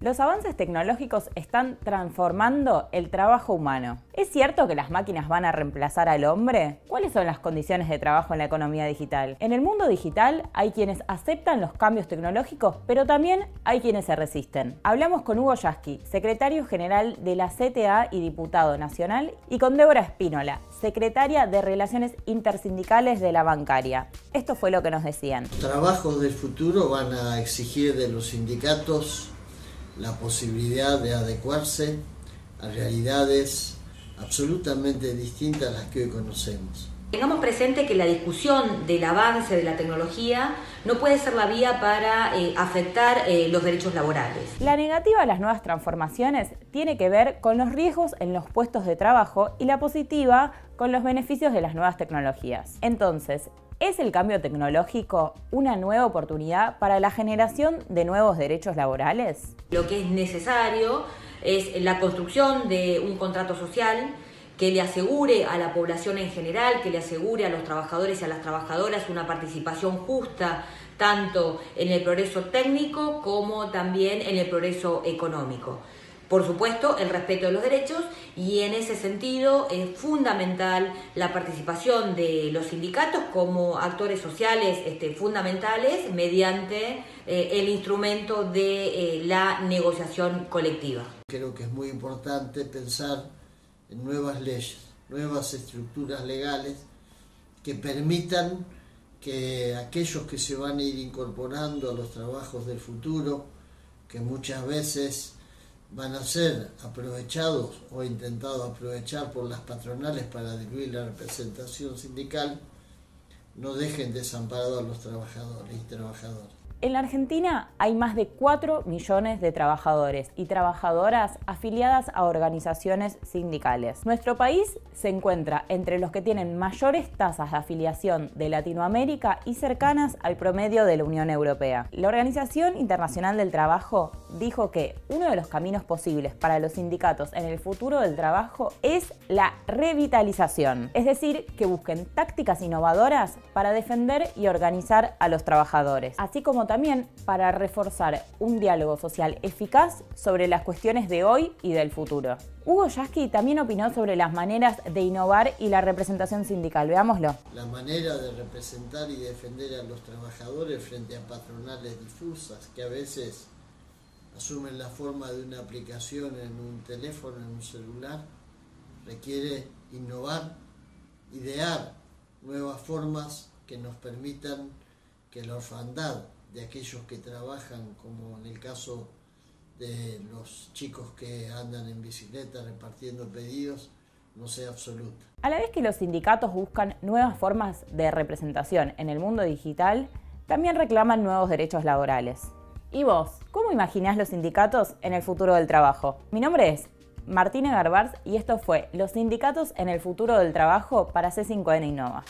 Los avances tecnológicos están transformando el trabajo humano. ¿Es cierto que las máquinas van a reemplazar al hombre? ¿Cuáles son las condiciones de trabajo en la economía digital? En el mundo digital hay quienes aceptan los cambios tecnológicos, pero también hay quienes se resisten. Hablamos con Hugo Yasky, secretario general de la CTA y diputado nacional, y con Débora Espínola, secretaria de Relaciones Intersindicales de la Bancaria. Esto fue lo que nos decían. Trabajos del futuro van a exigir de los sindicatos la posibilidad de adecuarse a realidades absolutamente distintas a las que hoy conocemos. Tengamos presente que la discusión del avance de la tecnología no puede ser la vía para eh, afectar eh, los derechos laborales. La negativa a las nuevas transformaciones tiene que ver con los riesgos en los puestos de trabajo y la positiva con los beneficios de las nuevas tecnologías. Entonces, ¿Es el cambio tecnológico una nueva oportunidad para la generación de nuevos derechos laborales? Lo que es necesario es la construcción de un contrato social que le asegure a la población en general, que le asegure a los trabajadores y a las trabajadoras una participación justa tanto en el progreso técnico como también en el progreso económico. Por supuesto, el respeto de los derechos y en ese sentido es fundamental la participación de los sindicatos como actores sociales este, fundamentales mediante eh, el instrumento de eh, la negociación colectiva. Creo que es muy importante pensar en nuevas leyes, nuevas estructuras legales que permitan que aquellos que se van a ir incorporando a los trabajos del futuro, que muchas veces van a ser aprovechados o intentados aprovechar por las patronales para diluir la representación sindical, no dejen desamparados a los trabajadores y trabajadoras. En la Argentina hay más de 4 millones de trabajadores y trabajadoras afiliadas a organizaciones sindicales. Nuestro país se encuentra entre los que tienen mayores tasas de afiliación de Latinoamérica y cercanas al promedio de la Unión Europea. La Organización Internacional del Trabajo dijo que uno de los caminos posibles para los sindicatos en el futuro del trabajo es la revitalización, es decir, que busquen tácticas innovadoras para defender y organizar a los trabajadores, así como también para reforzar un diálogo social eficaz sobre las cuestiones de hoy y del futuro. Hugo Yasky también opinó sobre las maneras de innovar y la representación sindical. Veámoslo. La manera de representar y defender a los trabajadores frente a patronales difusas que a veces asumen la forma de una aplicación en un teléfono, en un celular, requiere innovar, idear nuevas formas que nos permitan que la orfandad de aquellos que trabajan, como en el caso de los chicos que andan en bicicleta repartiendo pedidos, no sea absoluta. A la vez que los sindicatos buscan nuevas formas de representación en el mundo digital, también reclaman nuevos derechos laborales. ¿Y vos, cómo imaginás los sindicatos en el futuro del trabajo? Mi nombre es Martina Garbars y esto fue Los sindicatos en el futuro del trabajo para C5N Innova.